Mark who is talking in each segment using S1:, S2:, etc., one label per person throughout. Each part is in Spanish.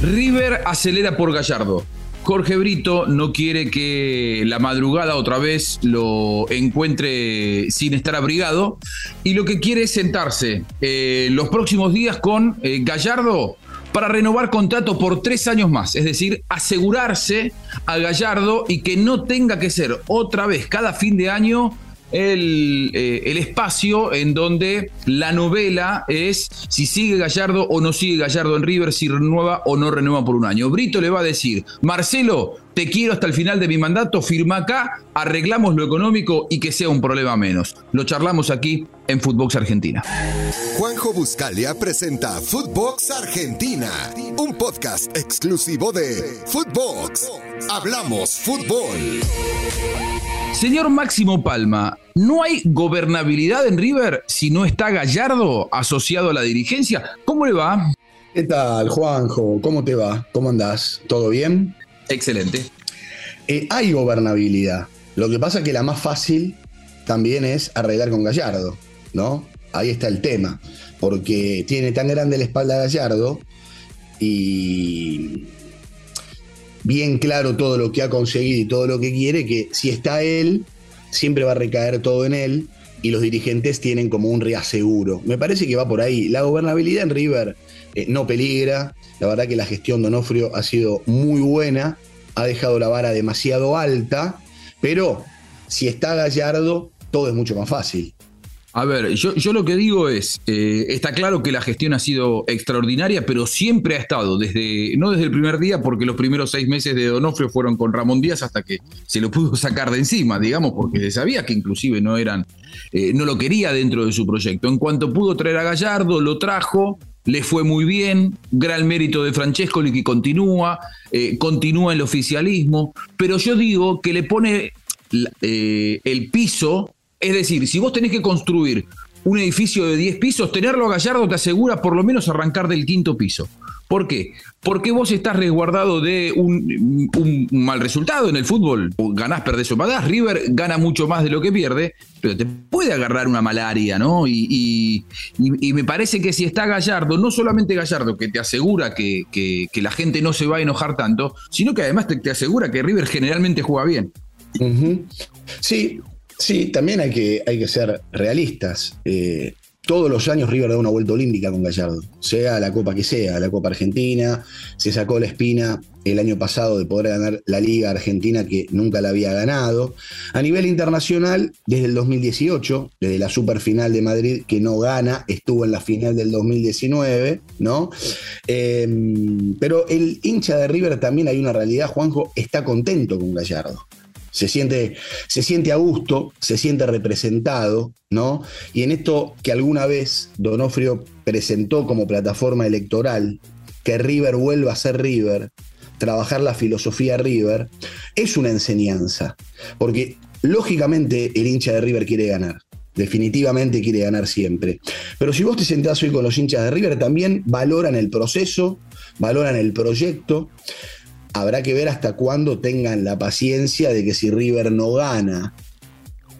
S1: River acelera por Gallardo. Jorge Brito no quiere que la madrugada otra vez lo encuentre sin estar abrigado y lo que quiere es sentarse eh, los próximos días con eh, Gallardo para renovar contrato por tres años más, es decir, asegurarse a Gallardo y que no tenga que ser otra vez cada fin de año el, eh, el, espacio en donde la novela es si sigue Gallardo o no sigue Gallardo en River, si renueva o no renueva por un año. Brito le va a decir, Marcelo, te quiero hasta el final de mi mandato, firma acá, arreglamos lo económico y que sea un problema menos. Lo charlamos aquí en Footbox Argentina.
S2: Juanjo Buscalia presenta Footbox Argentina, un podcast exclusivo de Footbox. Hablamos fútbol.
S1: Señor Máximo Palma, ¿no hay gobernabilidad en River si no está Gallardo asociado a la dirigencia? ¿Cómo le va?
S3: ¿Qué tal, Juanjo? ¿Cómo te va? ¿Cómo andás? ¿Todo bien?
S1: Excelente.
S3: Eh, hay gobernabilidad. Lo que pasa es que la más fácil también es arreglar con Gallardo, ¿no? Ahí está el tema. Porque tiene tan grande la espalda Gallardo y bien claro todo lo que ha conseguido y todo lo que quiere, que si está él, siempre va a recaer todo en él y los dirigentes tienen como un reaseguro. Me parece que va por ahí. La gobernabilidad en River eh, no peligra. La verdad que la gestión de Onofrio ha sido muy buena, ha dejado la vara demasiado alta, pero si está Gallardo, todo es mucho más fácil.
S1: A ver, yo, yo, lo que digo es, eh, está claro que la gestión ha sido extraordinaria, pero siempre ha estado, desde, no desde el primer día, porque los primeros seis meses de Donofrio fueron con Ramón Díaz hasta que se lo pudo sacar de encima, digamos, porque se sabía que inclusive no eran, eh, no lo quería dentro de su proyecto. En cuanto pudo traer a Gallardo, lo trajo, le fue muy bien, gran mérito de Francesco que continúa, eh, continúa el oficialismo, pero yo digo que le pone eh, el piso es decir, si vos tenés que construir un edificio de 10 pisos, tenerlo a Gallardo te asegura por lo menos arrancar del quinto piso. ¿Por qué? Porque vos estás resguardado de un, mal resultado en el fútbol. Ganás, perdés o pagás. River gana mucho más de lo que pierde, pero te puede agarrar una malaria, ¿no? Y, me parece que si está Gallardo, no solamente Gallardo, que te asegura que, la gente no se va a enojar tanto, sino que además te, asegura que River generalmente juega bien.
S3: Sí, Sí, también hay que, hay que ser realistas. Eh, todos los años River da una vuelta olímpica con Gallardo, sea la Copa que sea, la Copa Argentina, se sacó la espina el año pasado de poder ganar la Liga Argentina que nunca la había ganado. A nivel internacional, desde el 2018, desde la Superfinal de Madrid que no gana, estuvo en la final del 2019, ¿no? Em, pero el hincha de River también hay una realidad, Juanjo, está contento con Gallardo se siente, se siente a gusto, se siente representado, ¿no? Y en esto que alguna vez Donofrio presentó como plataforma electoral, que River vuelva a ser River, trabajar la filosofía River, es una enseñanza, porque lógicamente el hincha de River quiere ganar. Definitivamente quiere ganar siempre. Pero si vos te sentás hoy con los hinchas de River, también valoran el proceso, valoran el proyecto habrá que ver hasta cuándo tengan la paciencia de que si River no gana,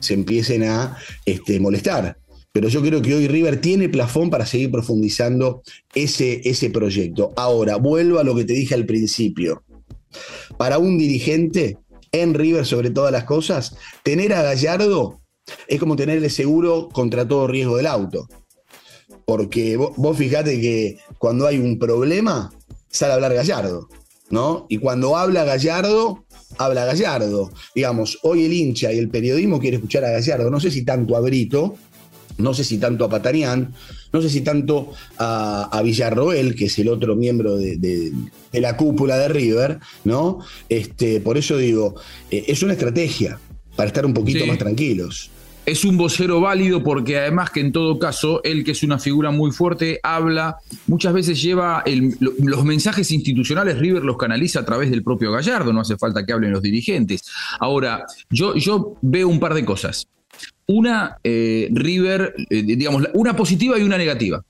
S3: se empiecen a este, molestar. Pero yo creo que hoy River tiene plafón para seguir profundizando ese, ese proyecto. Ahora, vuelvo a lo que te dije al principio. Para un dirigente en River, sobre todas las cosas, tener a Gallardo es como tenerle seguro contra todo riesgo del auto. Porque vos, vos fijate que cuando hay un problema, sale a hablar Gallardo. ¿No? Y cuando habla Gallardo, habla Gallardo. Digamos, hoy el hincha y el periodismo quiere escuchar a Gallardo. No sé si tanto a Brito, no sé si tanto a Patanián, no sé si tanto a, Villarroel, que es el otro miembro de, la cúpula de River, ¿no? Este, por eso digo, eh, es una estrategia para estar un poquito más tranquilos
S1: es un vocero válido porque además que en todo caso, él que es una figura muy fuerte, habla, muchas veces lleva los mensajes institucionales, River los canaliza a través del propio Gallardo, no hace falta que hablen los dirigentes. Ahora, yo, yo veo un par de cosas. Una, eh, River, eh, digamos, una positiva y una negativa.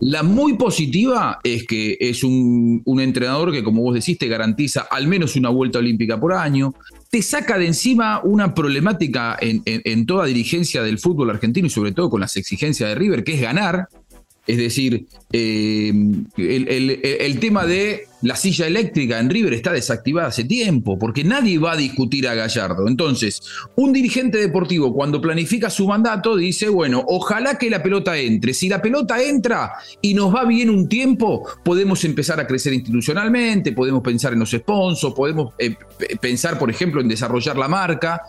S1: La muy positiva es que es un, entrenador que, como vos decís, te garantiza al menos una vuelta olímpica por año, te saca de encima una problemática en, toda dirigencia del fútbol argentino y sobre todo con las exigencias de River, que es ganar. Es decir, eh, el, tema de la silla eléctrica en River está desactivada hace tiempo, porque nadie va a discutir a Gallardo. Entonces, un dirigente deportivo cuando planifica su mandato dice, bueno, ojalá que la pelota entre. Si la pelota entra y nos va bien un tiempo, podemos empezar a crecer institucionalmente, podemos pensar en los sponsors, podemos eh, pensar, por ejemplo, en desarrollar la marca,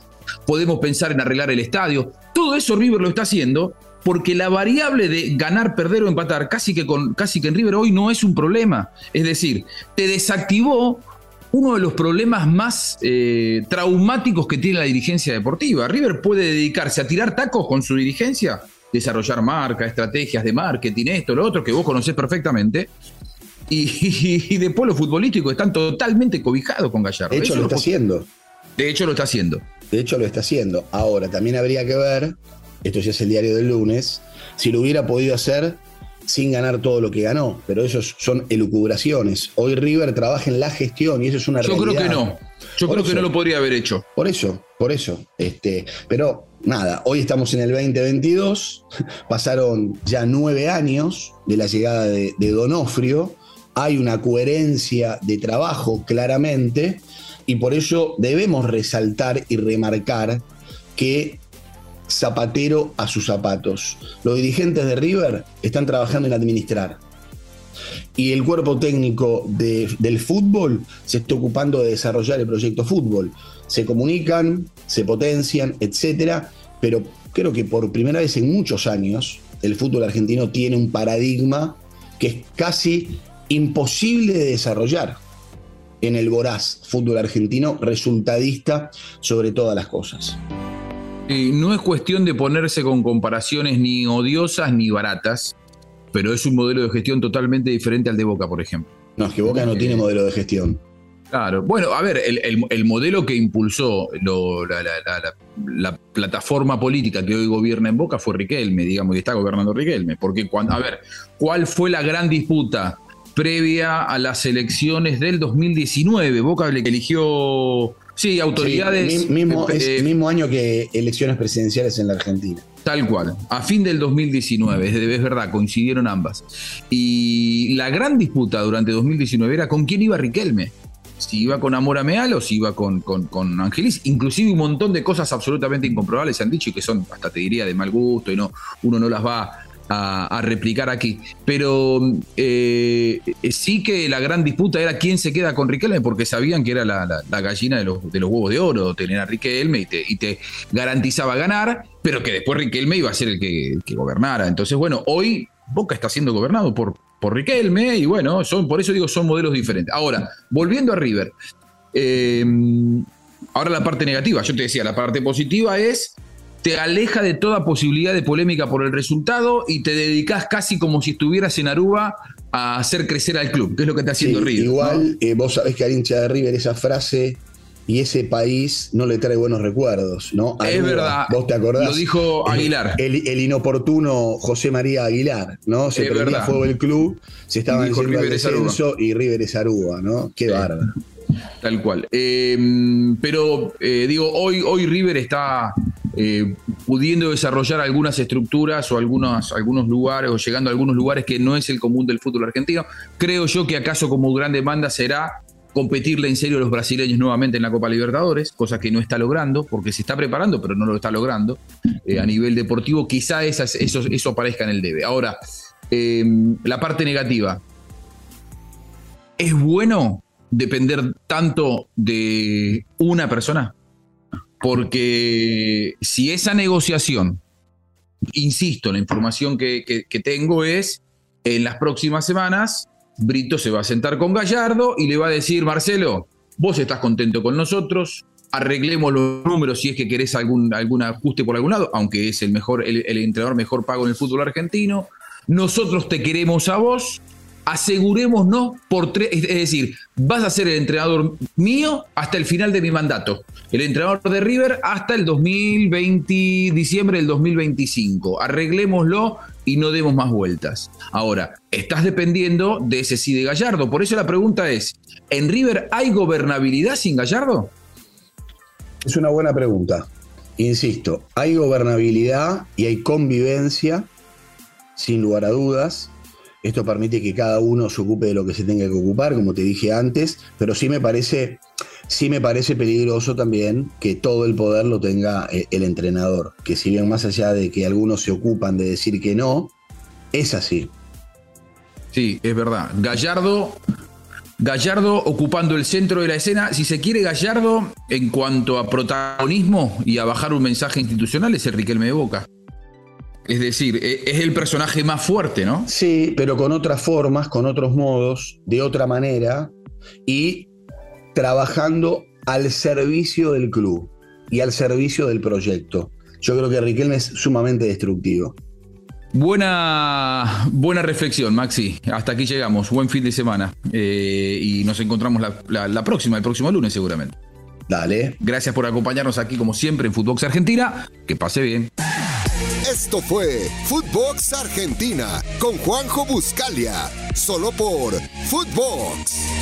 S1: podemos pensar en arreglar el estadio. Todo eso River lo está haciendo porque la variable de ganar, perder o empatar, casi que, con, casi que en River hoy no es un problema. Es decir, te desactivó uno de los problemas más eh, traumáticos que tiene la dirigencia deportiva. River puede dedicarse a tirar tacos con su dirigencia, desarrollar marca, estrategias de marketing, esto, lo otro, que vos conocés perfectamente. Y, después los futbolísticos están totalmente cobijados con Gallardo.
S3: De hecho, lo está haciendo.
S1: De hecho, lo está haciendo.
S3: De hecho, lo está haciendo. Ahora, también habría que ver esto ya es el diario del lunes, si lo hubiera podido hacer sin ganar todo lo que ganó, pero esos son elucubraciones. Hoy River trabaja en la gestión y eso es una
S1: Yo creo que no. Yo creo que no lo podría haber hecho.
S3: Por eso, por eso. Este, pero nada, hoy estamos en el 2022, pasaron ya nueve años de la llegada de, de Donofrio, hay una coherencia de trabajo claramente y por ello debemos resaltar y remarcar que zapatero a sus zapatos. Los dirigentes de River están trabajando en administrar. Y el cuerpo técnico del fútbol se está ocupando de desarrollar el proyecto fútbol. Se comunican, se potencian, etcétera, pero creo que por primera vez en muchos años el fútbol argentino tiene un paradigma que es casi imposible de desarrollar en el voraz fútbol argentino resultadista sobre todas las cosas
S1: no es cuestión de ponerse con comparaciones ni odiosas ni baratas, pero es un modelo de gestión totalmente diferente al de Boca, por ejemplo.
S3: No, es que Boca no tiene modelo de gestión.
S1: Claro, bueno, a ver, el, modelo que impulsó la, plataforma política que hoy gobierna en Boca fue Riquelme, digamos, que está gobernando Riquelme. Porque, cuando, a ver, ¿cuál fue la gran disputa previa a las elecciones del 2019? Boca eligió Sí, autoridades.
S3: mismo, eh, mismo año que elecciones presidenciales en la Argentina.
S1: Tal cual, a fin del 2019, es verdad, coincidieron ambas. Y la gran disputa durante 2019 era con quién iba Riquelme. Si iba con Amor Meal o si iba con, con, con, Angelis. Inclusive un montón de cosas absolutamente incomprobables se han dicho y que son, hasta te diría, de mal gusto y no, uno no las va a, replicar aquí. Pero eh, sí que la gran disputa era quién se queda con Riquelme, porque sabían que era la, gallina de los, de los, huevos de oro, tener a Riquelme y te, y te, garantizaba ganar, pero que después Riquelme iba a ser el que, gobernara. Entonces, bueno, hoy Boca está siendo gobernado por, por Riquelme y bueno, son, por eso digo, son modelos diferentes. Ahora, volviendo a River. Eh, ahora la parte negativa, yo te decía, la parte positiva es te aleja de toda posibilidad de polémica por el resultado y te dedicas casi como si estuvieras en Aruba a hacer crecer al club, que es lo que está haciendo River.
S3: Igual, eh, vos sabés que al hincha de River esa frase y ese país no le trae buenos recuerdos, ¿no?
S1: es verdad.
S3: Vos te acordás.
S1: Lo dijo Aguilar.
S3: El, inoportuno José María Aguilar, ¿no? Se prendía fuego el club, se estaba en el descenso y River es Aruba, ¿no? Qué bárbaro.
S1: Tal cual. Eh, pero eh, digo, hoy, hoy River está eh, pudiendo desarrollar algunas estructuras o algunos, algunos lugares o llegando a algunos lugares que no es el común del fútbol argentino. Creo yo que acaso como gran demanda será competirle en serio a los brasileños nuevamente en la Copa Libertadores, cosa que no está logrando, porque se está preparando, pero no lo está logrando a nivel deportivo. Quizá eso, eso aparezca en el debe. Ahora, la parte negativa. ¿Es bueno depender tanto de una persona? Porque si esa negociación, insisto, la información que, tengo es, en las próximas semanas, Brito se va a sentar con Gallardo y le va a decir, Marcelo, vos estás contento con nosotros, arreglemos los números si es que querés algún, algún ajuste por algún lado, aunque es el, mejor, el entrenador mejor pago en el fútbol argentino. Nosotros te queremos a vos, asegurémonos por tres, es decir, vas a ser el entrenador mío hasta el final de mi mandato, el entrenador de River hasta el 2020, diciembre del 2025, arreglémoslo y no demos más vueltas. Ahora, estás dependiendo de ese sí de Gallardo, por eso la pregunta es, ¿en River hay gobernabilidad sin Gallardo?
S3: Es una buena pregunta. Insisto, hay gobernabilidad y hay convivencia sin lugar a dudas. Esto permite que cada uno se ocupe de lo que se tenga que ocupar, como te dije antes, pero sí me parece, sí me parece peligroso también que todo el poder lo tenga eh, el entrenador. Que si bien más allá de que algunos se ocupan de decir que no, es así.
S1: Sí, es verdad. Gallardo Gallardo ocupando el centro de la escena. Si se quiere, Gallardo, en cuanto a protagonismo y a bajar un mensaje institucional, es el Riquelme de Boca. Es decir, e, es el personaje más fuerte, ¿no?
S3: Sí, pero con otras formas, con otros modos, de otra manera y trabajando al servicio del club y al servicio del proyecto. Yo creo que Riquelme es sumamente destructivo.
S1: Buena, buena reflexión, Maxi. Hasta aquí llegamos. Buen fin de semana. Eh, y nos encontramos la, próxima, el próximo lunes seguramente.
S3: Dale.
S1: Gracias por acompañarnos aquí, como siempre, en Footbox Argentina. Que pase bien.
S2: Esto fue Footbox Argentina con Juanjo Buscalia. Solo por Footbox.